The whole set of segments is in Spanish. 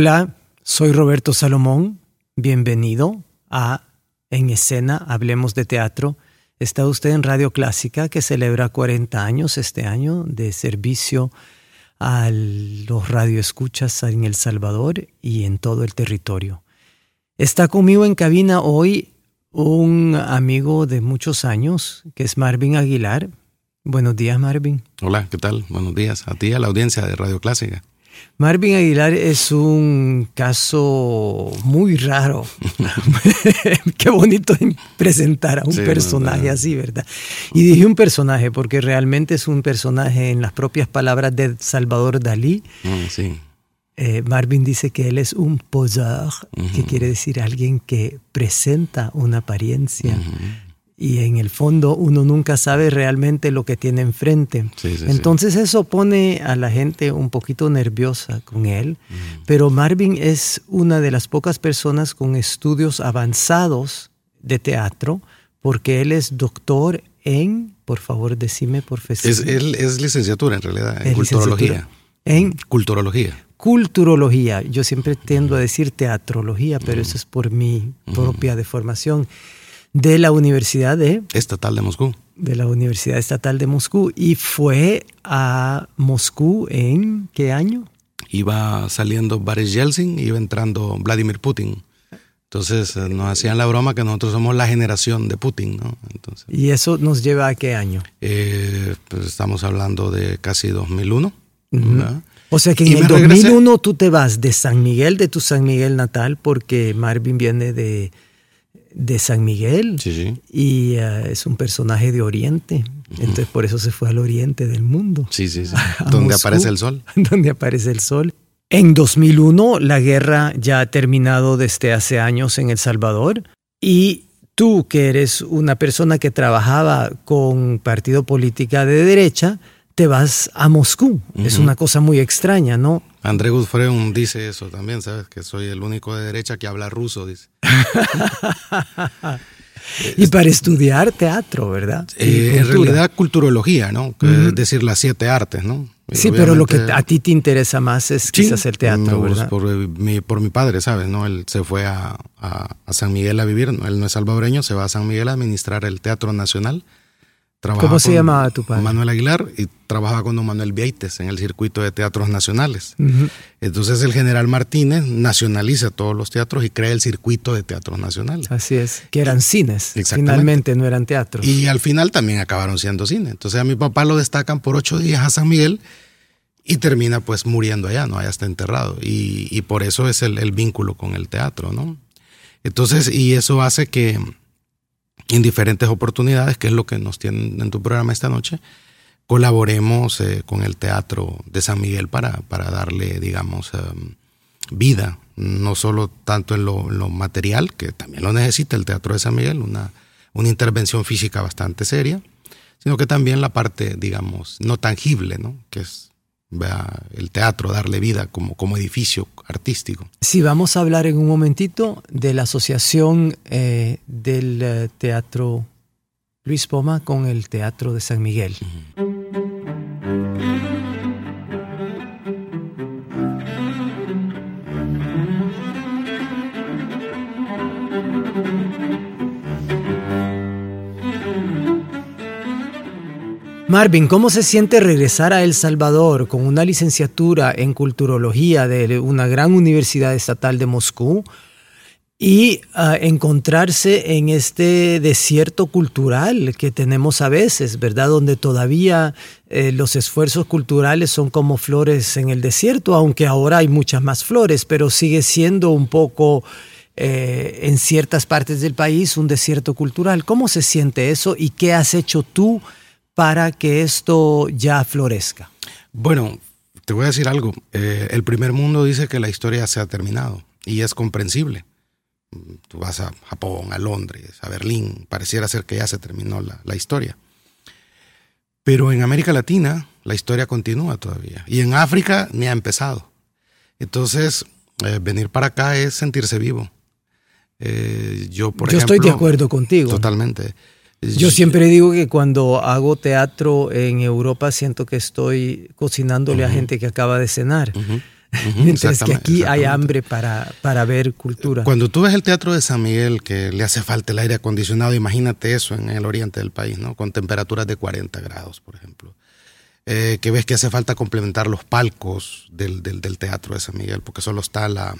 Hola, soy Roberto Salomón. Bienvenido a En Escena, Hablemos de Teatro. Está usted en Radio Clásica, que celebra 40 años este año de servicio a los radioescuchas en El Salvador y en todo el territorio. Está conmigo en cabina hoy un amigo de muchos años, que es Marvin Aguilar. Buenos días, Marvin. Hola, ¿qué tal? Buenos días a ti a la audiencia de Radio Clásica. Marvin Aguilar es un caso muy raro. Qué bonito presentar a un personaje así, ¿verdad? Y dije un personaje porque realmente es un personaje en las propias palabras de Salvador Dalí. Mm, sí. Eh, Marvin dice que él es un poseur, que quiere decir alguien que presenta una apariencia y en el fondo uno nunca sabe realmente lo que tiene enfrente. Entonces eso pone a la gente un poquito nerviosa con él, pero Marvin es una de las pocas personas con estudios avanzados de teatro, porque él es doctor en, por favor decime, profesor. Es, él es licenciatura en realidad, en culturología. En culturología. Culturología. Yo siempre tiendo a decir teatrología, pero eso es por mi propia deformación de la Universidad de... Estatal de Moscú. De la Universidad Estatal de Moscú. ¿Y fue a Moscú en qué año? Iba saliendo Boris Yeltsin, iba entrando Vladimir Putin. Entonces eh, nos hacían la broma que nosotros somos la generación de Putin, ¿no? Entonces, ¿Y eso nos lleva a qué año? Eh, pues estamos hablando de casi 2001. O sea que en el 2001 tú te vas de San Miguel, de tu San Miguel natal, porque Marvin viene de, de San Miguel y eh, es un personaje de Oriente. Entonces por eso se fue al oriente del mundo. Sí, sí, sí. Donde aparece el sol. Donde aparece el sol. En 2001 la guerra ya ha terminado desde hace años en El Salvador y tú que eres una persona que trabajaba con partido política de derecha, te vas a Moscú. Es una cosa muy extraña, ¿no? André Guzfreun dice eso también, ¿sabes? Que soy el único de derecha que habla ruso, dice. y para estudiar teatro, ¿verdad? Eh, en realidad culturología, ¿no? Es decir, las siete artes, ¿no? Sí, pero lo que a ti te interesa más es quizás el teatro, ¿verdad? Por mi, por mi padre, ¿sabes? ¿no? Él se fue a, a, San Miguel a vivir, él no es salvadoreño, se va a San Miguel a administrar el Teatro Nacional ¿Cómo se llamaba tu padre? Manuel Aguilar y trabajaba con don Manuel Vieites en el circuito de teatros nacionales. Entonces el general Martínez nacionaliza todos los teatros y crea el circuito de teatros nacionales. Así es, que eran cines. Finalmente no eran teatros. Y al final también acabaron siendo cine. Entonces a mi papá lo destacan por ocho días a San Miguel y termina pues muriendo allá, ¿no? Allá está enterrado. Y, por eso es el, el vínculo con el teatro, ¿no? Entonces, y eso hace que en diferentes oportunidades, que es lo que nos tienen en tu programa esta noche, colaboremos eh, con el Teatro de San Miguel para, para darle, digamos, em, vida, no solo tanto en lo, material, que también lo necesita el Teatro de San Miguel, una, una intervención física bastante seria, sino que también la parte, digamos, no tangible, ¿no? que es el teatro, darle vida como, como edificio artístico. Sí, vamos a hablar en un momentito de la asociación eh, del eh, Teatro Luis Poma con el Teatro de San Miguel. Marvin, ¿cómo se siente regresar a El Salvador con una licenciatura en culturología de una gran universidad estatal de Moscú y uh, encontrarse en este desierto cultural que tenemos a veces, ¿verdad? Donde todavía eh, los esfuerzos culturales son como flores en el desierto, aunque ahora hay muchas más flores, pero sigue siendo un poco eh, en ciertas partes del país un desierto cultural. ¿Cómo se siente eso y qué has hecho tú para que esto ya florezca? Bueno, te voy a decir algo. Eh, el primer mundo dice que la historia se ha terminado y es comprensible Tú vas a Japón, a Londres, a Berlín, pareciera ser que ya se terminó la, la historia. Pero en América Latina la historia continúa todavía. Y en África ni ha empezado. Entonces, eh, venir para acá es sentirse vivo. Eh, yo, por yo estoy de acuerdo contigo. Totalmente. Yo siempre digo que cuando hago teatro en Europa siento que estoy cocinándole uh -huh. a gente que acaba de cenar. Uh -huh. Mientras que aquí hay hambre para, para ver cultura. Cuando tú ves el Teatro de San Miguel, que le hace falta el aire acondicionado, imagínate eso en el oriente del país, ¿no? Con temperaturas de 40 grados, por ejemplo. Eh, que ves que hace falta complementar los palcos del, del, del Teatro de San Miguel, porque solo está la,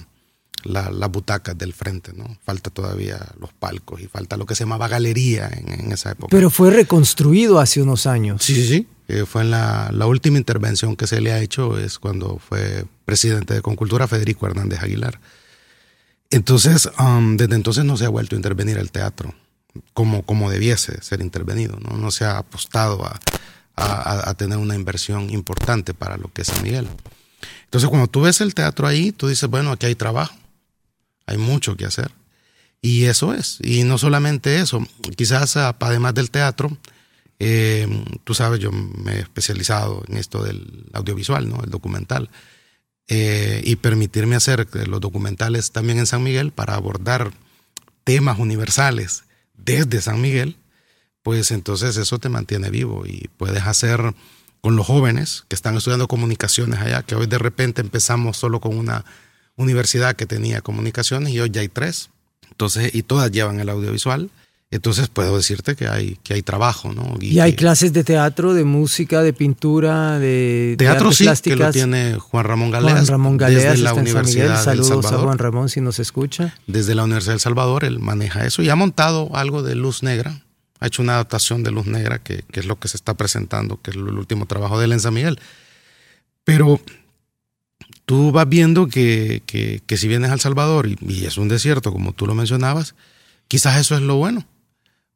la, las butacas del frente, ¿no? Falta todavía los palcos y falta lo que se llamaba galería en, en esa época. Pero fue reconstruido hace unos años. Sí, sí, sí. Eh, fue en la, la, última intervención que se le ha hecho es cuando fue presidente de Concultura Federico Hernández Aguilar. Entonces, um, desde entonces no se ha vuelto a intervenir el teatro como, como debiese ser intervenido, ¿no? No se ha apostado a, a, a tener una inversión importante para lo que es San Miguel. Entonces, cuando tú ves el teatro ahí, tú dices, bueno, aquí hay trabajo, hay mucho que hacer. Y eso es. Y no solamente eso, quizás además del teatro, eh, tú sabes, yo me he especializado en esto del audiovisual, ¿no? El documental. Eh, y permitirme hacer los documentales también en San Miguel para abordar temas universales desde San Miguel, pues entonces eso te mantiene vivo y puedes hacer con los jóvenes que están estudiando comunicaciones allá, que hoy de repente empezamos solo con una universidad que tenía comunicaciones y hoy ya hay tres. Entonces, y todas llevan el audiovisual. Entonces puedo decirte que hay, que hay trabajo, ¿no? Y, ¿Y hay que, clases de teatro, de música, de pintura, de teatro de sí, plásticas. que lo tiene Juan Ramón Galeas. Juan Ramón Galeas desde la Universidad en San Miguel. Saludos del a Juan Ramón si nos escucha. Desde la Universidad del Salvador él maneja eso y ha montado algo de luz negra. Ha hecho una adaptación de luz negra que, que es lo que se está presentando, que es el último trabajo de él en San Miguel. Pero tú vas viendo que, que, si vienes al Salvador y, y es un desierto, como tú lo mencionabas, quizás eso es lo bueno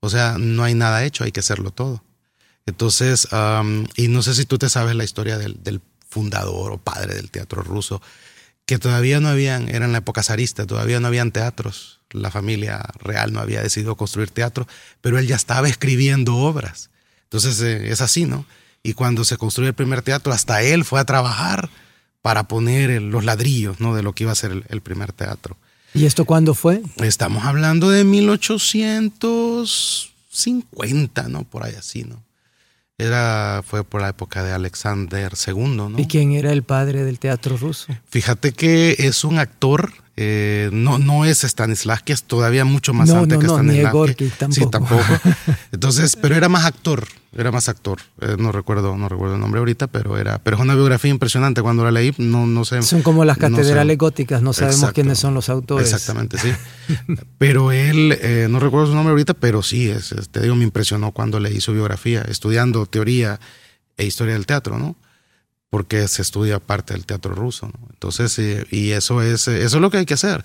o sea, no hay nada hecho, hay que hacerlo todo. Entonces, um, y no sé si tú te sabes la historia del, del, fundador o padre del teatro ruso, que todavía no habían, era en la época zarista, todavía no habían teatros. La familia real no había decidido construir teatro, pero él ya estaba escribiendo obras. Entonces, eh, es así, ¿no? Y cuando se construyó el primer teatro, hasta él fue a trabajar para poner el, los ladrillos, ¿no? De lo que iba a ser el, el primer teatro. ¿Y esto cuándo fue? Estamos hablando de 1850, ¿no? Por ahí así, ¿no? Era, fue por la época de Alexander II, ¿no? ¿Y quién era el padre del teatro ruso? Fíjate que es un actor, eh, no, no es Stanislavski, es todavía mucho más no, antes no, que no, Stanislavski. Ni Gorky, tampoco. Sí, tampoco. Entonces, pero era más actor, era más actor. Eh, no recuerdo, no recuerdo el nombre ahorita, pero era, pero es una biografía impresionante. Cuando la leí, no, no sé. Son como las catedrales no góticas, no sabemos Exacto. quiénes son los autores. Exactamente, sí. pero él, eh, no recuerdo su nombre ahorita, pero sí, es, es, te digo, me impresionó cuando leí su biografía, estudiando teoría e historia del teatro, ¿no? Porque se estudia parte del teatro ruso, ¿no? Entonces, eh, y eso es, eso es lo que hay que hacer.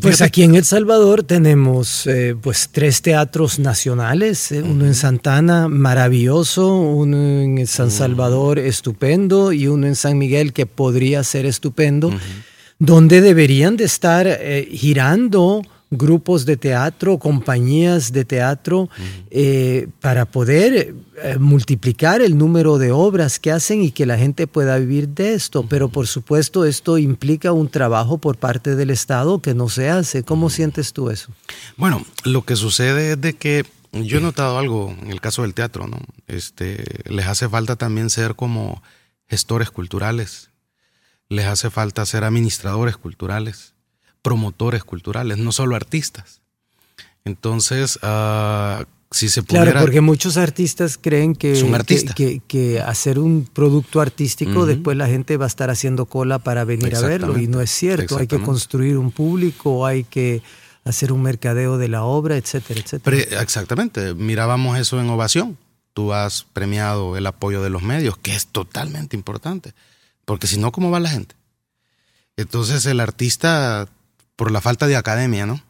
Pues aquí en El Salvador tenemos eh, pues tres teatros nacionales, eh, uno en Santana maravilloso, uno en San Salvador estupendo y uno en San Miguel que podría ser estupendo, uh -huh. donde deberían de estar eh, girando grupos de teatro, compañías de teatro, uh -huh. eh, para poder eh, multiplicar el número de obras que hacen y que la gente pueda vivir de esto. Uh -huh. Pero por supuesto esto implica un trabajo por parte del Estado que no se hace. ¿Cómo uh -huh. sientes tú eso? Bueno, lo que sucede es de que yo he notado algo en el caso del teatro, ¿no? Este, les hace falta también ser como gestores culturales, les hace falta ser administradores culturales promotores culturales, no solo artistas. Entonces, uh, si se pudiera... Claro, porque muchos artistas creen que, que, que, que hacer un producto artístico, uh -huh. después la gente va a estar haciendo cola para venir a verlo, y no es cierto. Hay que construir un público, hay que hacer un mercadeo de la obra, etcétera, etcétera. exactamente, mirábamos eso en Ovación. Tú has premiado el apoyo de los medios, que es totalmente importante, porque si no, ¿cómo va la gente? Entonces el artista, por la falta de academia, ¿no?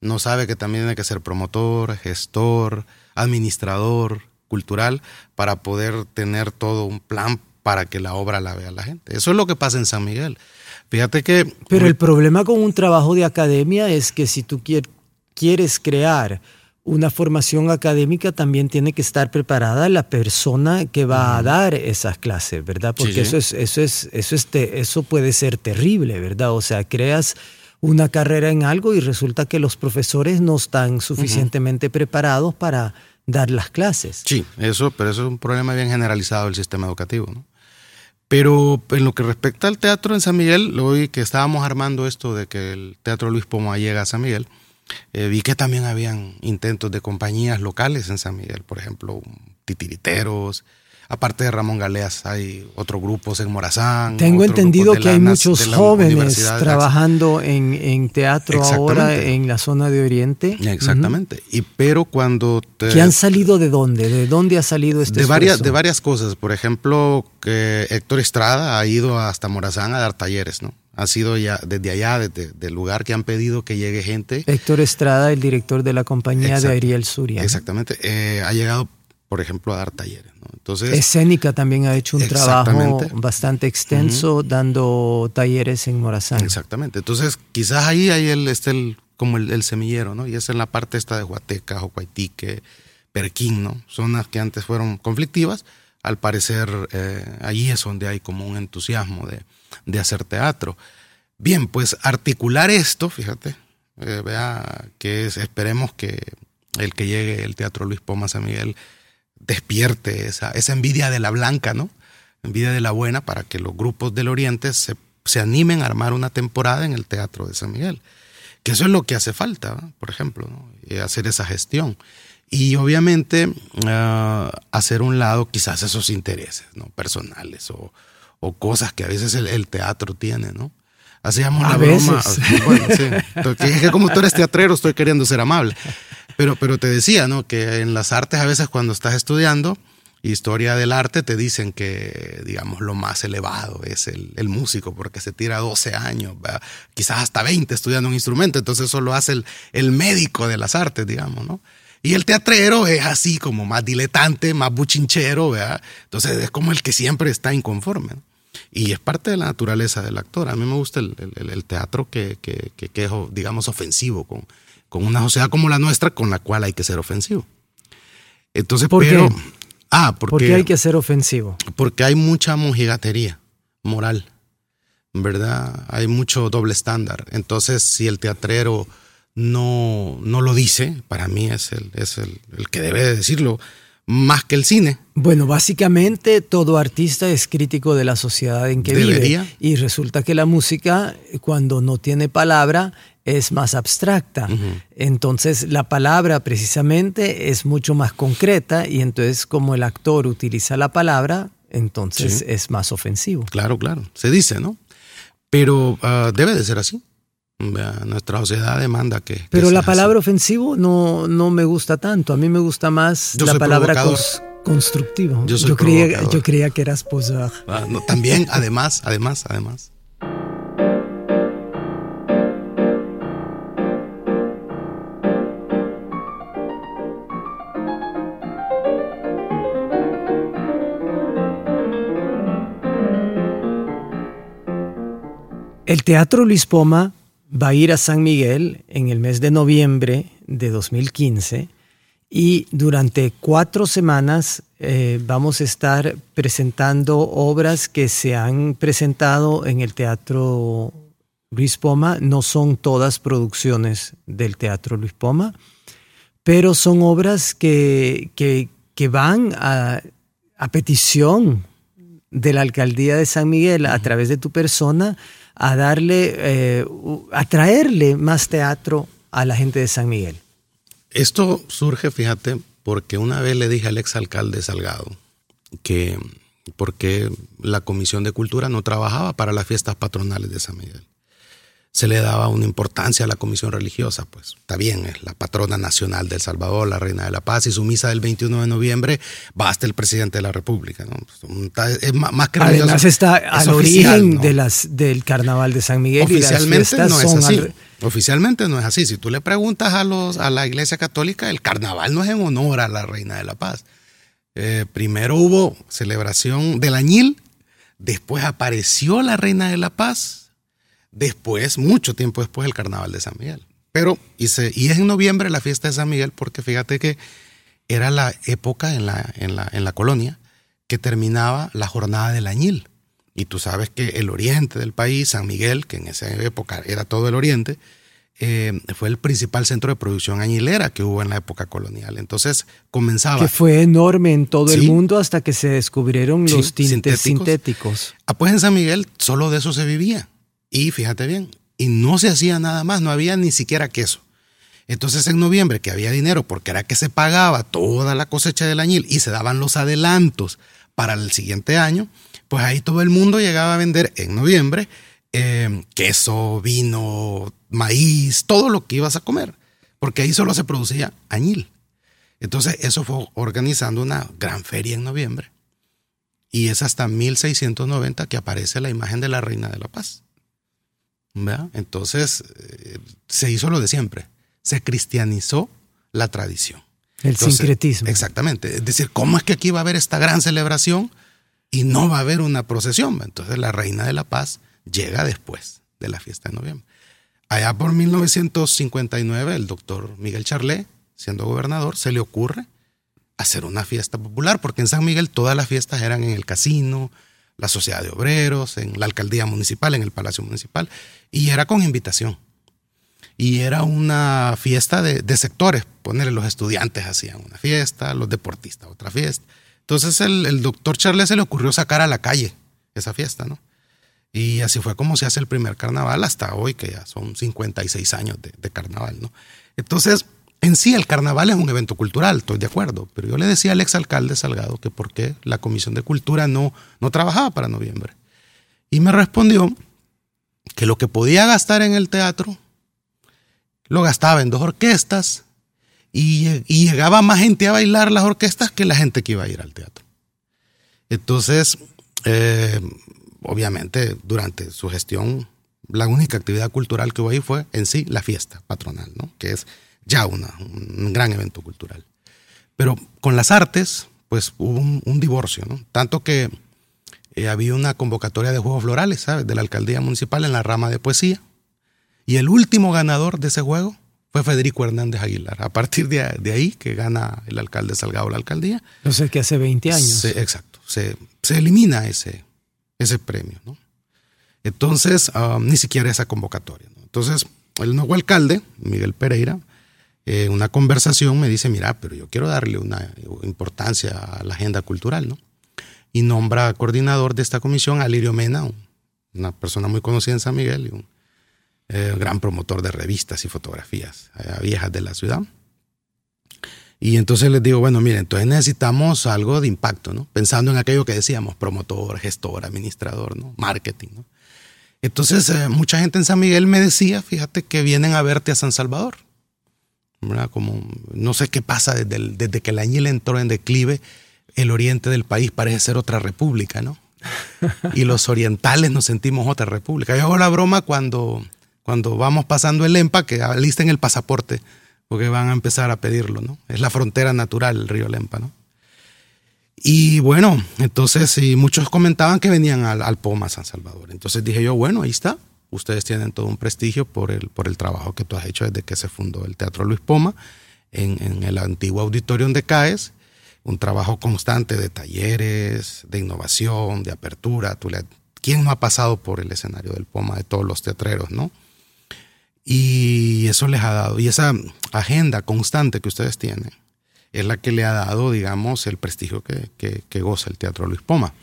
No sabe que también tiene que ser promotor, gestor, administrador cultural para poder tener todo un plan para que la obra la vea la gente. Eso es lo que pasa en San Miguel. Fíjate que... Pero el problema con un trabajo de academia es que si tú quieres crear una formación académica, también tiene que estar preparada la persona que va a dar esas clases, ¿verdad? Porque eso es, eso es, eso es, eso puede ser terrible, ¿verdad? O sea, creas una carrera en algo y resulta que los profesores no están suficientemente preparados para dar las clases. Sí, eso, pero eso es un problema bien generalizado del sistema educativo, ¿no? Pero en lo que respecta al teatro en San Miguel, hoy que estábamos armando esto de que el Teatro Luis Poma llega a San Miguel, eh, vi que también habían intentos de compañías locales en San Miguel, por ejemplo, titiriteros, Aparte de Ramón Galeas, hay otros grupos en Morazán. Tengo entendido que hay muchos jóvenes trabajando en, teatro ahora en la zona de Oriente. Exactamente. y pero cuando ¿Que han salido de dónde? ¿De dónde ha salido este de varias De varias cosas. Por ejemplo, que Héctor Estrada ha ido hasta Morazán a dar talleres, ¿no? Ha sido ya desde allá, desde el lugar que han pedido que llegue gente. Héctor Estrada, el director de la compañía de Ariel Suria. Exactamente. Eh, ha llegado, por ejemplo, a dar talleres. Entonces, Escénica también ha hecho un trabajo bastante extenso dando talleres en Morazán. Exactamente. Entonces, quizás ahí hay el, este el, como el, semillero, ¿no? Y es en la parte esta de Huateca, Jocuaitique, Perquín, ¿no? Zonas que antes fueron conflictivas. Al parecer, eh, allí es donde hay como un entusiasmo de, de hacer teatro. Bien, pues articular esto, fíjate, eh, vea que es, esperemos que el que llegue el Teatro Luis Poma San Miguel despierte esa, esa envidia de la blanca, ¿no? Envidia de la buena para que los grupos del Oriente se, animen a armar una temporada en el Teatro de San Miguel. Que eso es lo que hace falta, por ejemplo, ¿no? hacer esa gestión. Y obviamente ah, hacer un lado quizás esos intereses ¿no? personales o, o cosas que a veces el, teatro tiene, ¿no? Hacíamos la broma. Bueno, sí. Es que como tú eres teatrero, estoy queriendo ser amable. Pero, pero te decía, ¿no? Que en las artes a veces cuando estás estudiando historia del arte te dicen que, digamos, lo más elevado es el, el músico, porque se tira 12 años, quizás hasta 20 estudiando un instrumento, entonces eso lo hace el, médico de las artes, digamos, ¿no? Y el teatrero es así como más diletante, más buchinchero, ¿verdad? Entonces es como el que siempre está inconforme. Y es parte de la naturaleza del actor. A mí me gusta el teatro que, que, que, que, es, digamos, ofensivo con, con una sociedad como la nuestra con la cual hay que ser ofensivo. Entonces, ¿Por pero, qué? Ah, porque, ¿Por qué hay que ser ofensivo? Porque hay mucha mojigatería moral, ¿verdad? Hay mucho doble estándar. Entonces, si el teatrero no, no lo dice, para mí es el, es el, el que debe de decirlo más que el cine. Bueno, básicamente todo artista es crítico de la sociedad en que vive. Y resulta que la música, cuando no tiene palabra, es más abstracta. Entonces la palabra precisamente es mucho más concreta y entonces como el actor utiliza la palabra, entonces es más ofensivo. Claro, claro. Se dice, ¿no? Pero ah, debe de ser así. Nuestra sociedad demanda que... Pero la palabra ofensivo no, no me gusta tanto. A mí me gusta más la palabra constructivo. Yo, creía, yo creía que eras posar. Ah, también, además, además, además. El Teatro Luis Poma va a ir a San Miguel en el mes de noviembre de 2015 y durante cuatro semanas eh, vamos a estar presentando obras que se han presentado en el Teatro Luis Poma. No son todas producciones del Teatro Luis Poma, pero son obras que, que, van a, a petición de la Alcaldía de San Miguel a través de tu persona a darle, eh, a traerle más teatro a la gente de San Miguel? Esto surge, fíjate, porque una vez le dije al exalcalde Salgado que porque la Comisión de Cultura no trabajaba para las fiestas patronales de San Miguel. Se le daba una importancia a la comisión religiosa, pues está bien, es la patrona nacional del Salvador, la reina de la paz, y su misa del 21 de noviembre va hasta el presidente de la República. ¿no? Pues, es más que Además está al origen de las, del carnaval de San Miguel. Oficialmente no es así. Oficialmente no es así. Si tú le preguntas a, los, a la Iglesia Católica, el carnaval no es en honor a la reina de la paz. Eh, primero hubo celebración del añil, después apareció la reina de la paz después, mucho tiempo después, el carnaval de San Miguel. Pero, y, y es en noviembre la fiesta de San Miguel, porque fíjate que era la época en la, en la, en la colonia que terminaba la jornada del añil. Y tú sabes que el oriente del país, San Miguel, que en esa época era todo el oriente, eh, fue el principal centro de producción añilera que hubo en la época colonial. Entonces comenzaba. Que fue enorme en todo el mundo hasta que se descubrieron los tintes sintéticos. sintéticos. Ah, pues en San Miguel solo de eso se vivía. Y fíjate bien, y no se hacía nada más, no había ni siquiera queso. Entonces en noviembre que había dinero porque era que se pagaba toda la cosecha del añil y se daban los adelantos para el siguiente año, pues ahí todo el mundo llegaba a vender en noviembre eh, queso, vino, maíz, todo lo que ibas a comer, porque ahí solo se producía añil. Entonces eso fue organizando una gran feria en noviembre y es hasta 1690 que aparece la imagen de la Reina de la Paz. Entonces eh, se hizo lo de siempre, se cristianizó la tradición. El sincretismo. Exactamente. Es decir, ¿cómo es que aquí va a haber esta gran celebración y no va a haber una procesión? Entonces la Reina de la Paz llega después de la fiesta de noviembre. Allá por 1959, el doctor Miguel Charlet, siendo gobernador, se le ocurre hacer una fiesta popular, porque en San Miguel todas las fiestas eran en el casino, la Sociedad de Obreros, en la Alcaldía Municipal, en el Palacio Municipal, y era con invitación. Y era una fiesta de, sectores, ponerle los estudiantes hacían una fiesta, los deportistas otra fiesta. Entonces el, doctor Charles se le ocurrió sacar a la calle esa fiesta, ¿no? Y así fue como se hace el primer carnaval hasta hoy, que ya son 56 años de, de carnaval, ¿no? Entonces, en sí, el carnaval es un evento cultural, estoy de acuerdo, pero yo le decía al exalcalde Salgado que por qué la Comisión de Cultura no, no trabajaba para noviembre. Y me respondió que lo que podía gastar en el teatro, lo gastaba en dos orquestas y, llegaba más gente a bailar las orquestas que la gente que iba a ir al teatro. Entonces, eh, obviamente, durante su gestión, la única actividad cultural que hubo ahí fue en sí la fiesta patronal, ¿no? que es ya una, un gran evento cultural. Pero con las artes, pues hubo un, divorcio, ¿no? Tanto que eh, había una convocatoria de Juegos Florales, ¿sabes? De la alcaldía municipal en la rama de poesía. Y el último ganador de ese juego fue Federico Hernández Aguilar. A partir de, ahí que gana el alcalde Salgado la alcaldía. No sé, que hace 20 años. exacto. Se, elimina ese, ese premio, ¿no? Entonces, ah, ni siquiera esa convocatoria. ¿no? Entonces, el nuevo alcalde, Miguel Pereira, en una conversación me dice, mira, pero yo quiero darle una importancia a la agenda cultural, ¿no? Y nombra coordinador de esta comisión a Lirio Mena, una persona muy conocida en San Miguel y un eh, gran promotor de revistas y fotografías viejas de la ciudad. Y entonces les digo, bueno, miren, entonces necesitamos algo de impacto, ¿no? Pensando en aquello que decíamos, promotor, gestor, administrador, ¿no? Marketing, ¿no? Entonces, eh, mucha gente en San Miguel me decía, fíjate que vienen a verte a San Salvador. Como no sé qué pasa desde, desde que el añil entró en declive, el oriente del país parece ser otra república, ¿no? Y los orientales nos sentimos otra república. Yo hago la broma cuando, cuando vamos pasando el Lempa, que alisten el pasaporte, porque van a empezar a pedirlo, ¿no? Es la frontera natural, el río Lempa, ¿no? Y bueno, entonces muchos comentaban que venían al, al Poma San Salvador. Entonces dije yo, bueno, ahí está, ustedes tienen todo un prestigio por el, por el trabajo que tú has hecho desde que se fundó el Teatro Luis Poma en, el antiguo auditorio donde caes. Un trabajo constante de talleres, de innovación, de apertura. Tú ¿Quién no ha pasado por el escenario del Poma de todos los teatreros, no? Y eso les ha dado, y esa agenda constante que ustedes tienen, es la que le ha dado, digamos, el prestigio que, que goza el Teatro Luis Poma.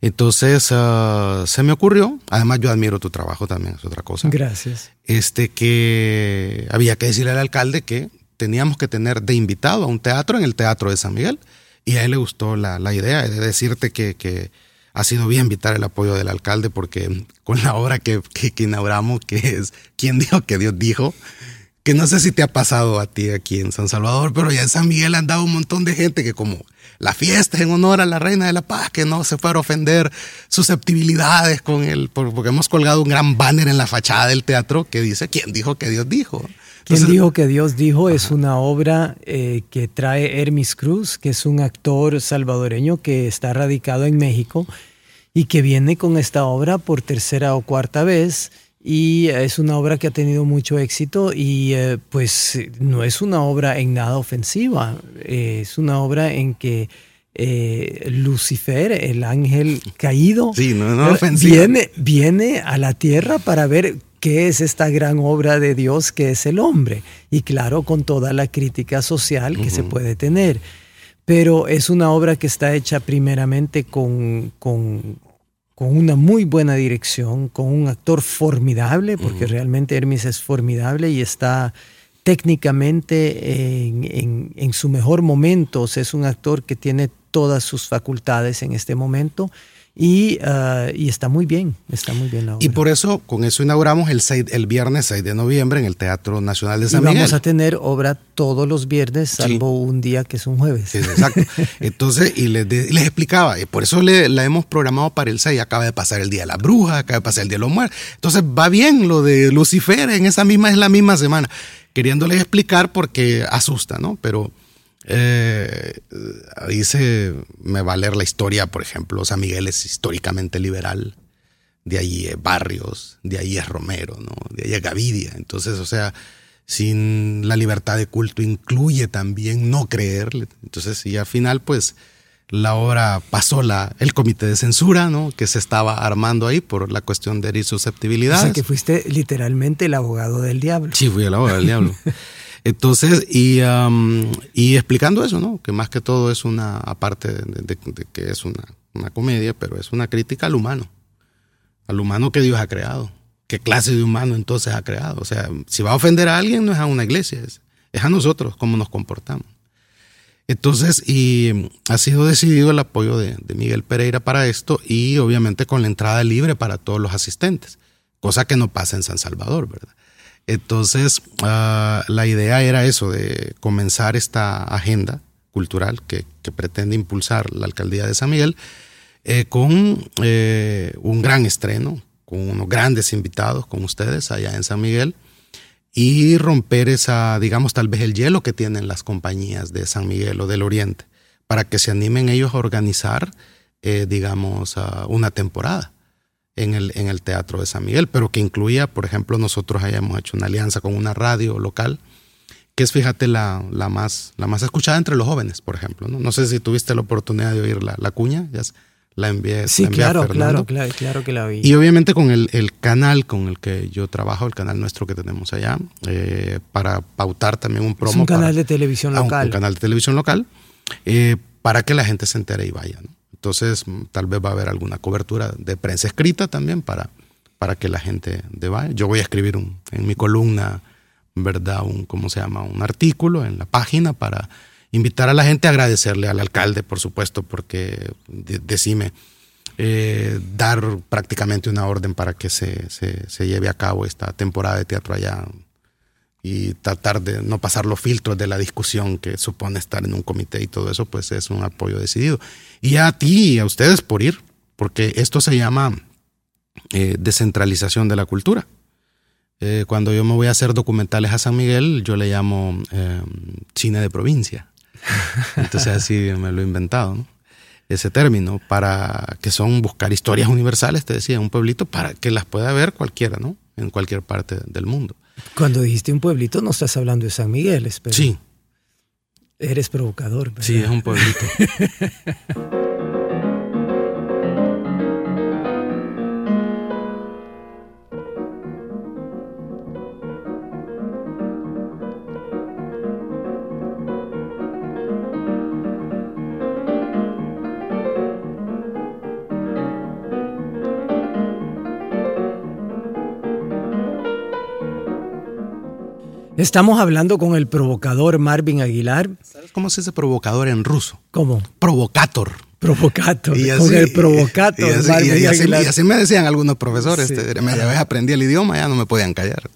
Entonces ah, se me ocurrió, además yo admiro tu trabajo también, es otra cosa. Gracias. Este que había que decirle al alcalde que teníamos que tener de invitado a un teatro en el Teatro de San Miguel y a él le gustó la, idea de decirte que, ha sido bien vital el apoyo del alcalde porque con la obra que, que, inauguramos, que es ¿Quién dijo que Dios dijo? Que no sé si te ha pasado a ti aquí en San Salvador, pero ya en San Miguel han dado un montón de gente que como la fiesta en honor a la Reina de la Paz, que no se fuera a ofender susceptibilidades con él, porque hemos colgado un gran banner en la fachada del teatro que dice, ¿quién dijo que Dios dijo? ¿Quién dijo que Dios dijo? Es una obra eh, que trae Hermis Cruz, que es un actor salvadoreño que está radicado en México y que viene con esta obra por tercera o cuarta vez y es una obra que ha tenido mucho éxito y eh, pues no es una obra en nada ofensiva, eh, es una obra en que Lucifer, el ángel caído, viene, viene a la tierra para ver qué es esta gran obra de Dios que es el hombre. Y claro, con toda la crítica social que se puede tener. Pero es una obra que está hecha primeramente con, con, una muy buena dirección, con un actor formidable, porque realmente Hermes es formidable y está técnicamente en, en, su mejor momento. es un actor que tiene todas sus facultades en este momento Ah, y, está muy bien, está muy bien la obra. Y por eso, con eso inauguramos el, el viernes 6 de noviembre en el Teatro Nacional de San y vamos a tener obra todos los viernes, salvo un día que es un jueves. exacto. Entonces, y les, les explicaba, y por eso le, la hemos programado para el 6, acaba de pasar el Día de la Bruja, acaba de pasar el Día de los Muertos. Entonces, va bien lo de Lucifer, en esa misma, es la misma semana. Queriéndoles explicar porque asusta, ¿no? Pero eh, ahí se me va a leer la historia, por ejemplo, San Miguel es históricamente liberal, de ahí es Barrios, de ahí es Romero, ¿no? de ahí es Gavidia. Entonces, o sea, sin la libertad de culto incluye también no creerle. Entonces, y al final, pues, la obra pasó la, el comité de censura, ¿no? Que se estaba armando ahí por la cuestión de herir susceptibilidades. O sea, que fuiste literalmente el abogado del diablo. Sí, fui el abogado del diablo. Entonces, y, y, explicando eso, ¿no? Que más que todo es una, aparte de, que es una, una, comedia, pero es una crítica al humano, al humano que Dios ha creado. ¿Qué clase de humano entonces ha creado? O sea, si va a ofender a alguien, no es a una iglesia, es, a nosotros, cómo nos comportamos. Entonces, y ha sido decidido el apoyo de, de, Miguel Pereira para esto y obviamente con la entrada libre para todos los asistentes, cosa que no pasa en San Salvador, ¿verdad? Entonces, ah, la idea era eso, de comenzar esta agenda cultural que, pretende impulsar la alcaldía de San Miguel eh, con eh, un gran estreno, con unos grandes invitados, con ustedes allá en San Miguel, y romper esa, digamos, tal vez el hielo que tienen las compañías de San Miguel o del Oriente, para que se animen ellos a organizar, eh, digamos, una temporada en el, en el Teatro de San Miguel, pero que incluía, por ejemplo, nosotros hayamos hecho una alianza con una radio local, que es, fíjate, la, la, más, la más escuchada entre los jóvenes, por ejemplo. No, no sé si tuviste la oportunidad de oír la, la cuña, ya la envié. Sí, claro, claro, claro, claro que la oí. Y obviamente con el, el, canal con el que yo trabajo, el canal nuestro que tenemos allá, eh, para pautar también un promo. Es un canal de televisión local. un, canal de televisión local, eh, para que la gente se entere y vaya. ¿no? Entonces, mm, tal vez va a haber alguna cobertura de prensa escrita también para, para que la gente vaya. Yo voy a escribir un, en mi columna, ¿verdad? Un, ¿cómo se llama? Un artículo en la página para invitar a la gente a agradecerle al alcalde, por supuesto, porque decime, eh, dar prácticamente una orden para que se, se, se lleve a cabo esta temporada de teatro allá y tratar de no pasar los filtros de la discusión que supone estar en un comité y todo eso, pues es un apoyo decidido. Y a ti y a ustedes por ir, porque esto se llama eh, descentralización de la cultura. Eh, cuando yo me voy a hacer documentales a San Miguel, yo le llamo eh, cine de provincia. Entonces así me lo he inventado, ese término, para que son buscar historias universales, te decía, un pueblito, para que las pueda ver cualquiera, ¿no? En cualquier parte del mundo. Cuando dijiste un pueblito, no estás hablando de San Miguel, espero. Sí. Eres provocador. ¿verdad? Sí, es un pueblito. Estamos hablando con el provocador Marvin Aguilar. ¿Sabes cómo se dice provocador en ruso? ¿Cómo? Provocator. Provocato, y así, con el provocato. Y así, me decían algunos profesores, este, media vez aprendí el idioma, ya no me podían callar.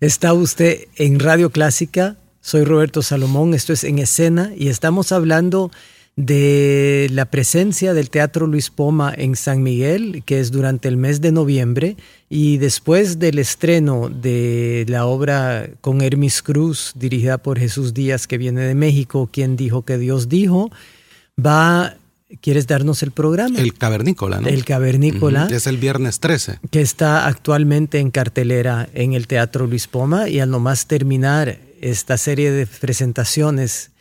Está usted en Radio Clásica, soy Roberto Salomón, esto es En Escena y estamos hablando de la presencia del Teatro Luis Poma en San Miguel, que es durante el mes de noviembre, y después del estreno de la obra con Hermis Cruz, dirigida por Jesús Díaz, que viene de México, quien dijo que Dios dijo, va ¿Quieres darnos el programa? El Cavernícola, ¿no? El Cavernícola. Es el viernes 13. Que está actualmente en cartelera en el Teatro Luis Poma y al nomás terminar esta serie de presentaciones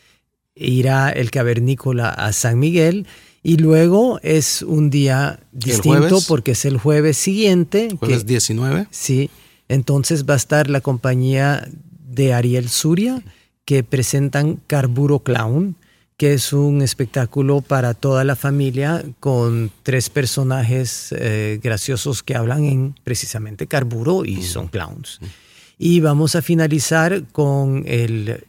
irá el Cavernícola a San Miguel y luego es un día distinto porque es el jueves siguiente. Jueves 19. Sí, entonces va a estar la compañía de Ariel Suria que presentan Carburo Clown que es un espectáculo para toda la familia con tres personajes eh, graciosos que hablan en precisamente carburo y son clowns. Y vamos a finalizar con el,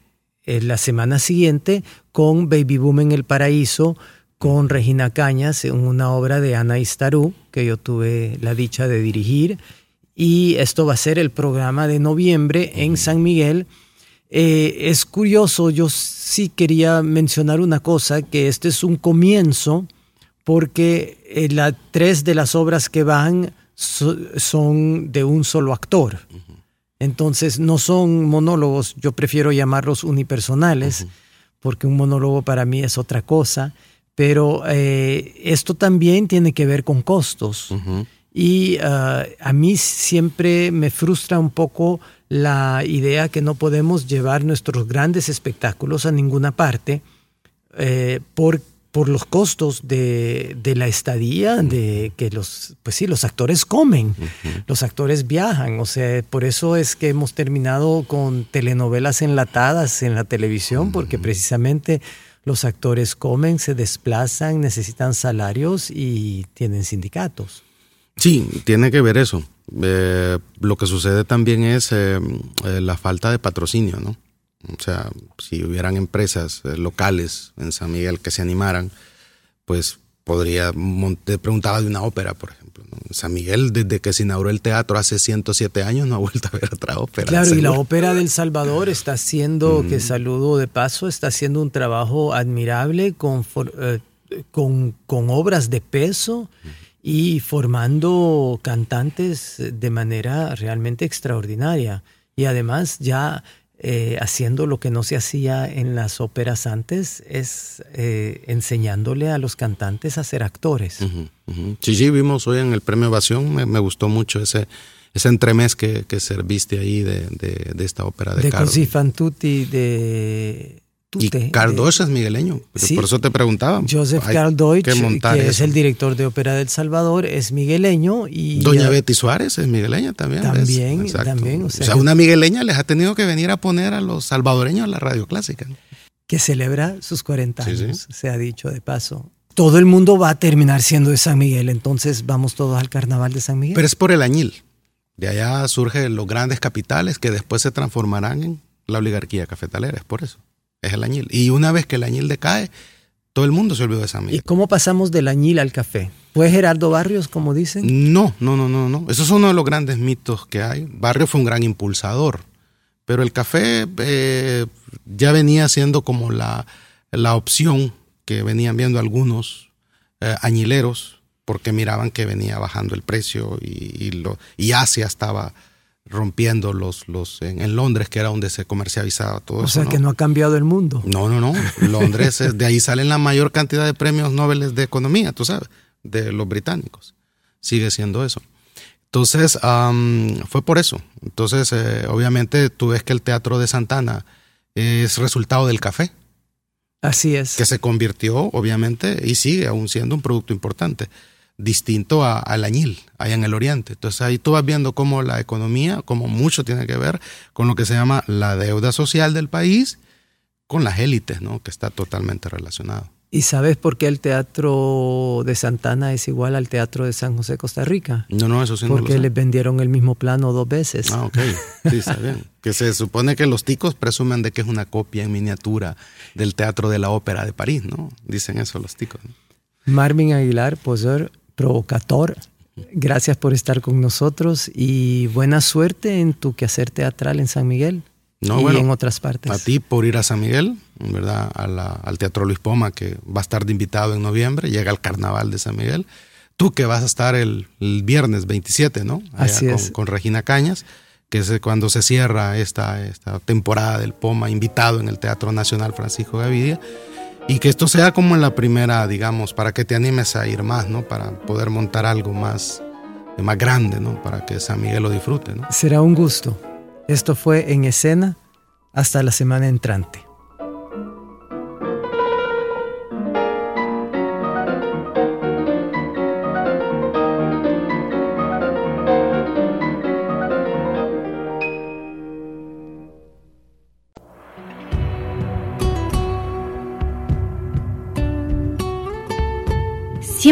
la semana siguiente con Baby Boom en el Paraíso con Regina Cañas en una obra de Ana Istarú que yo tuve la dicha de dirigir. Y esto va a ser el programa de noviembre en San Miguel eh, es curioso, yo sí quería mencionar una cosa, que este es un comienzo, porque eh, la, tres de las obras que van son de un solo actor. Entonces no son monólogos, yo prefiero llamarlos unipersonales, porque un monólogo para mí es otra cosa, pero eh, esto también tiene que ver con costos. Y ah, a mí siempre me frustra un poco la idea que no podemos llevar nuestros grandes espectáculos a ninguna parte eh, por, por los costos de, la estadía, de que los, pues sí, los actores comen, los actores viajan, o sea, por eso es que hemos terminado con telenovelas enlatadas en la televisión, porque precisamente los actores comen, se desplazan, necesitan salarios y tienen sindicatos. Sí, tiene que ver eso. Eh, lo que sucede también es eh, eh, la falta de patrocinio, ¿no? O sea, si hubieran empresas locales en San Miguel que se animaran, pues podría, te preguntaba de una ópera, por ejemplo. San Miguel, desde que se inauguró el teatro hace 107 años, no ha vuelto a ver otra ópera. Claro, y la ópera del Salvador está haciendo, que saludo de paso, está haciendo un trabajo admirable con, con, con obras de peso y formando cantantes de manera realmente extraordinaria. Y además ya eh, haciendo lo que no se hacía en las óperas antes, es eh, enseñándole a los cantantes a ser actores. Sí, sí, vimos hoy en el Premio Evasión, me, gustó mucho ese, ese entremés que, que serviste ahí de, de, esta ópera de, de Così fan tutti de y Carl Deutsch es migueleño, por eso te preguntaba. Joseph Carl Deutsch, que, es el director de ópera del Salvador, es migueleño. y Doña Betty Suárez es migueleña también. También, también. O sea, una migueleña les ha tenido que venir a poner a los salvadoreños la radio clásica. Que celebra sus 40 años, se ha dicho de paso. Todo el mundo va a terminar siendo de San Miguel, entonces vamos todos al carnaval de San Miguel. Pero es por el añil. De allá surgen los grandes capitales que después se transformarán en la oligarquía cafetalera, es por eso es el añil. Y una vez que el añil decae, todo el mundo se olvidó de San Miguel. ¿Y cómo pasamos del añil al café? ¿Fue Gerardo Barrios, como dicen? No, no, no, no, no. Eso es uno de los grandes mitos que hay. Barrios fue un gran impulsador, pero el café eh, ya venía siendo como la, la, opción que venían viendo algunos eh, añileros, porque miraban que venía bajando el precio y, y, lo, y Asia estaba rompiendo los, los en, Londres, que era donde se comercializaba todo eso. O sea que no ha cambiado el mundo. No, no, no. Londres, es, de ahí salen la mayor cantidad de premios Nobel de economía, tú sabes, de los británicos. Sigue siendo eso. Entonces, fue por eso. Entonces, eh, obviamente, tú ves que el Teatro de Santana es resultado del café. Así es. Que se convirtió, obviamente, y sigue aún siendo un producto importante distinto al añil, allá en el oriente. Entonces ahí tú vas viendo cómo la economía, como mucho tiene que ver con lo que se llama la deuda social del país, con las élites, ¿no? que está totalmente relacionado. ¿Y sabes por qué el teatro de Santana es igual al teatro de San José, Costa Rica? No, no, eso sí Porque no lo les vendieron el mismo plano dos veces. Ah, ok. Sí, está bien. que se supone que los ticos presumen de que es una copia en miniatura del Teatro de la Ópera de París, ¿no? Dicen eso los ticos. Marvin Aguilar, poseur, provocator, gracias por estar con nosotros y buena suerte en tu quehacer teatral en San Miguel No, y bueno, en otras partes. A ti por ir a San Miguel, ¿verdad? A la- al Teatro Luis Poma, que va a estar de invitado en noviembre, llega el Carnaval de San Miguel. Tú que vas a estar el, el viernes 27, ¿no? Allá Así con, es. con Regina Cañas, que es cuando se cierra esta, esta temporada del Poma, invitado en el Teatro Nacional Francisco Gavidia. Y que esto sea como en la primera, digamos, para que te animes a ir más, ¿no? Para poder montar algo más, más grande, ¿no? Para que San Miguel lo disfrute, ¿no? Será un gusto. Esto fue en escena hasta la semana entrante.